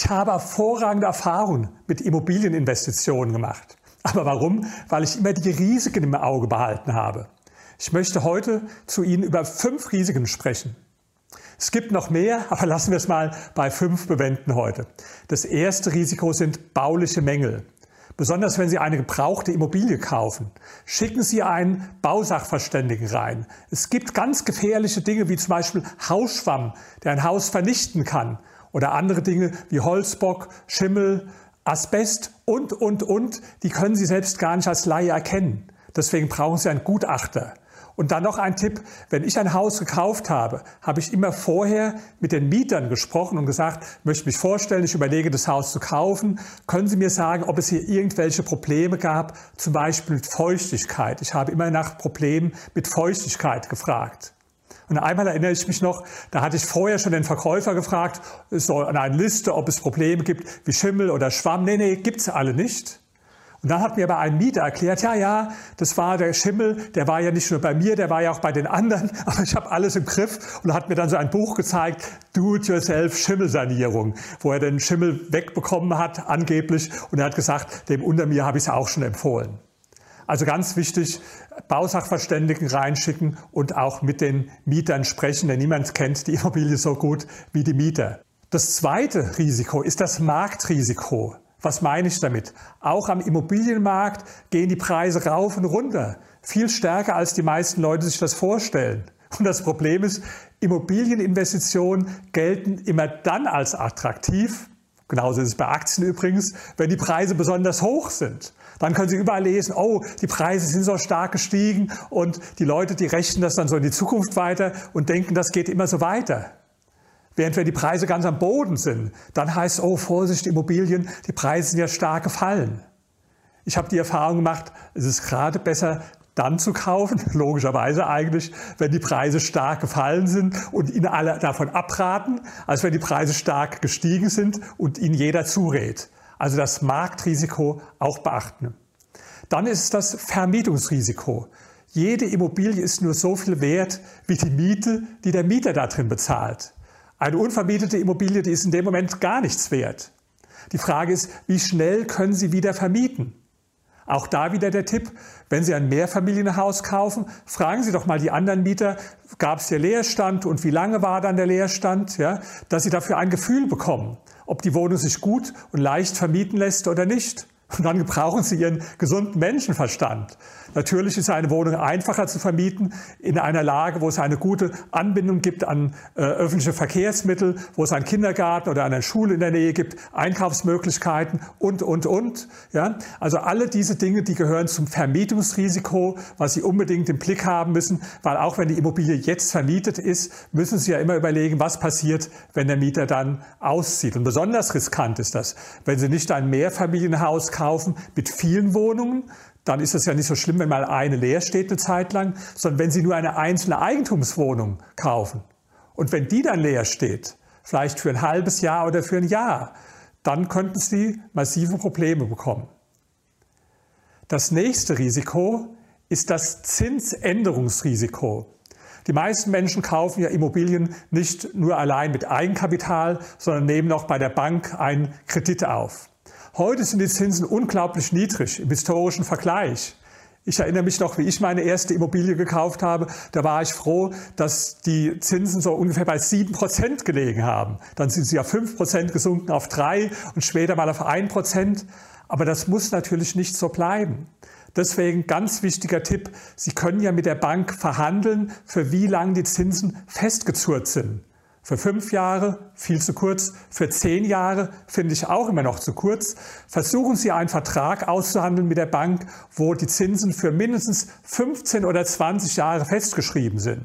Ich habe hervorragende Erfahrungen mit Immobilieninvestitionen gemacht. Aber warum? Weil ich immer die Risiken im Auge behalten habe. Ich möchte heute zu Ihnen über fünf Risiken sprechen. Es gibt noch mehr, aber lassen wir es mal bei fünf bewenden heute. Das erste Risiko sind bauliche Mängel. Besonders wenn Sie eine gebrauchte Immobilie kaufen, schicken Sie einen Bausachverständigen rein. Es gibt ganz gefährliche Dinge wie zum Beispiel Hausschwamm, der ein Haus vernichten kann. Oder andere Dinge wie Holzbock, Schimmel, Asbest und, und, und. Die können Sie selbst gar nicht als Laie erkennen. Deswegen brauchen Sie einen Gutachter. Und dann noch ein Tipp, wenn ich ein Haus gekauft habe, habe ich immer vorher mit den Mietern gesprochen und gesagt, möchte mich vorstellen, ich überlege das Haus zu kaufen. Können Sie mir sagen, ob es hier irgendwelche Probleme gab, zum Beispiel mit Feuchtigkeit? Ich habe immer nach Problemen mit Feuchtigkeit gefragt. Und einmal erinnere ich mich noch, da hatte ich vorher schon den Verkäufer gefragt, so an eine Liste, ob es Probleme gibt wie Schimmel oder Schwamm. Nee, nee, gibt's alle nicht. Und dann hat mir aber ein Mieter erklärt, ja, ja, das war der Schimmel, der war ja nicht nur bei mir, der war ja auch bei den anderen, aber ich habe alles im Griff und hat mir dann so ein Buch gezeigt, Do-it-yourself Schimmelsanierung, wo er den Schimmel wegbekommen hat, angeblich, und er hat gesagt, dem unter mir habe ich es auch schon empfohlen. Also ganz wichtig, Bausachverständigen reinschicken und auch mit den Mietern sprechen, denn niemand kennt die Immobilie so gut wie die Mieter. Das zweite Risiko ist das Marktrisiko. Was meine ich damit? Auch am Immobilienmarkt gehen die Preise rauf und runter. Viel stärker, als die meisten Leute sich das vorstellen. Und das Problem ist, Immobilieninvestitionen gelten immer dann als attraktiv, genauso ist es bei Aktien übrigens, wenn die Preise besonders hoch sind. Dann können Sie überall lesen, oh, die Preise sind so stark gestiegen und die Leute, die rechnen das dann so in die Zukunft weiter und denken, das geht immer so weiter. Während wenn die Preise ganz am Boden sind, dann heißt es, oh Vorsicht, Immobilien, die Preise sind ja stark gefallen. Ich habe die Erfahrung gemacht, es ist gerade besser, dann zu kaufen, logischerweise eigentlich, wenn die Preise stark gefallen sind und Ihnen alle davon abraten, als wenn die Preise stark gestiegen sind und Ihnen jeder zurät. Also das Marktrisiko auch beachten. Dann ist das Vermietungsrisiko. Jede Immobilie ist nur so viel wert wie die Miete, die der Mieter da drin bezahlt. Eine unvermietete Immobilie, die ist in dem Moment gar nichts wert. Die Frage ist, wie schnell können Sie wieder vermieten? Auch da wieder der Tipp, wenn Sie ein Mehrfamilienhaus kaufen, fragen Sie doch mal die anderen Mieter, gab es hier Leerstand und wie lange war dann der Leerstand, ja, dass Sie dafür ein Gefühl bekommen, ob die Wohnung sich gut und leicht vermieten lässt oder nicht. Und dann gebrauchen Sie Ihren gesunden Menschenverstand. Natürlich ist eine Wohnung einfacher zu vermieten in einer Lage, wo es eine gute Anbindung gibt an äh, öffentliche Verkehrsmittel, wo es einen Kindergarten oder eine Schule in der Nähe gibt, Einkaufsmöglichkeiten und, und, und. Ja? Also alle diese Dinge, die gehören zum Vermietungsrisiko, was Sie unbedingt im Blick haben müssen, weil auch wenn die Immobilie jetzt vermietet ist, müssen Sie ja immer überlegen, was passiert, wenn der Mieter dann auszieht. Und besonders riskant ist das, wenn Sie nicht ein Mehrfamilienhaus kaufen mit vielen Wohnungen, dann ist es ja nicht so schlimm, wenn mal eine leer steht eine Zeit lang, sondern wenn Sie nur eine einzelne Eigentumswohnung kaufen und wenn die dann leer steht, vielleicht für ein halbes Jahr oder für ein Jahr, dann könnten Sie massive Probleme bekommen. Das nächste Risiko ist das Zinsänderungsrisiko. Die meisten Menschen kaufen ja Immobilien nicht nur allein mit Eigenkapital, sondern nehmen auch bei der Bank einen Kredit auf. Heute sind die Zinsen unglaublich niedrig im historischen Vergleich. Ich erinnere mich noch, wie ich meine erste Immobilie gekauft habe. Da war ich froh, dass die Zinsen so ungefähr bei sieben Prozent gelegen haben. Dann sind sie auf fünf Prozent gesunken auf drei und später mal auf ein Prozent. Aber das muss natürlich nicht so bleiben. Deswegen ganz wichtiger Tipp. Sie können ja mit der Bank verhandeln, für wie lange die Zinsen festgezurrt sind. Für fünf Jahre viel zu kurz, für zehn Jahre finde ich auch immer noch zu kurz. Versuchen Sie einen Vertrag auszuhandeln mit der Bank, wo die Zinsen für mindestens 15 oder 20 Jahre festgeschrieben sind.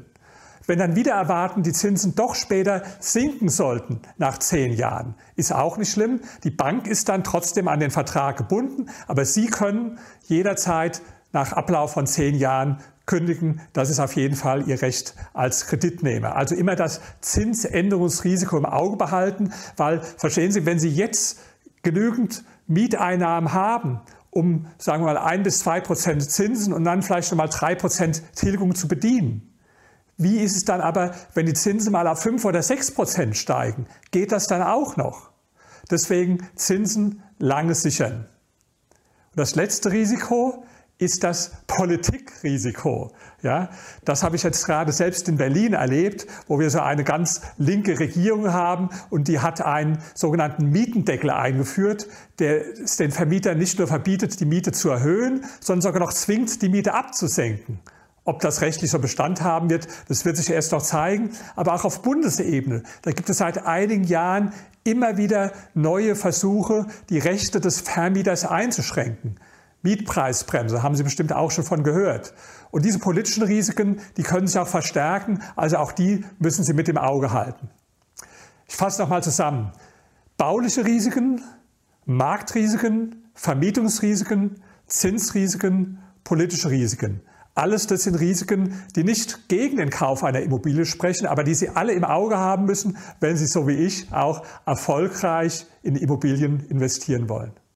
Wenn dann wieder erwarten, die Zinsen doch später sinken sollten nach zehn Jahren, ist auch nicht schlimm. Die Bank ist dann trotzdem an den Vertrag gebunden, aber Sie können jederzeit nach Ablauf von zehn Jahren kündigen. Das ist auf jeden Fall Ihr Recht als Kreditnehmer. Also immer das Zinsänderungsrisiko im Auge behalten, weil verstehen Sie, wenn Sie jetzt genügend Mieteinnahmen haben, um, sagen wir mal, ein bis zwei Prozent Zinsen und dann vielleicht schon mal drei Prozent Tilgung zu bedienen. Wie ist es dann aber, wenn die Zinsen mal auf fünf oder sechs Prozent steigen? Geht das dann auch noch? Deswegen Zinsen lange sichern. Und das letzte Risiko ist das Politikrisiko. Ja, das habe ich jetzt gerade selbst in Berlin erlebt, wo wir so eine ganz linke Regierung haben und die hat einen sogenannten Mietendeckel eingeführt, der es den Vermietern nicht nur verbietet, die Miete zu erhöhen, sondern sogar noch zwingt, die Miete abzusenken. Ob das rechtlich so Bestand haben wird, das wird sich erst noch zeigen. Aber auch auf Bundesebene, da gibt es seit einigen Jahren immer wieder neue Versuche, die Rechte des Vermieters einzuschränken. Mietpreisbremse, haben Sie bestimmt auch schon von gehört. Und diese politischen Risiken, die können sich auch verstärken, also auch die müssen Sie mit im Auge halten. Ich fasse nochmal zusammen. Bauliche Risiken, Marktrisiken, Vermietungsrisiken, Zinsrisiken, politische Risiken. Alles das sind Risiken, die nicht gegen den Kauf einer Immobilie sprechen, aber die Sie alle im Auge haben müssen, wenn Sie so wie ich auch erfolgreich in Immobilien investieren wollen.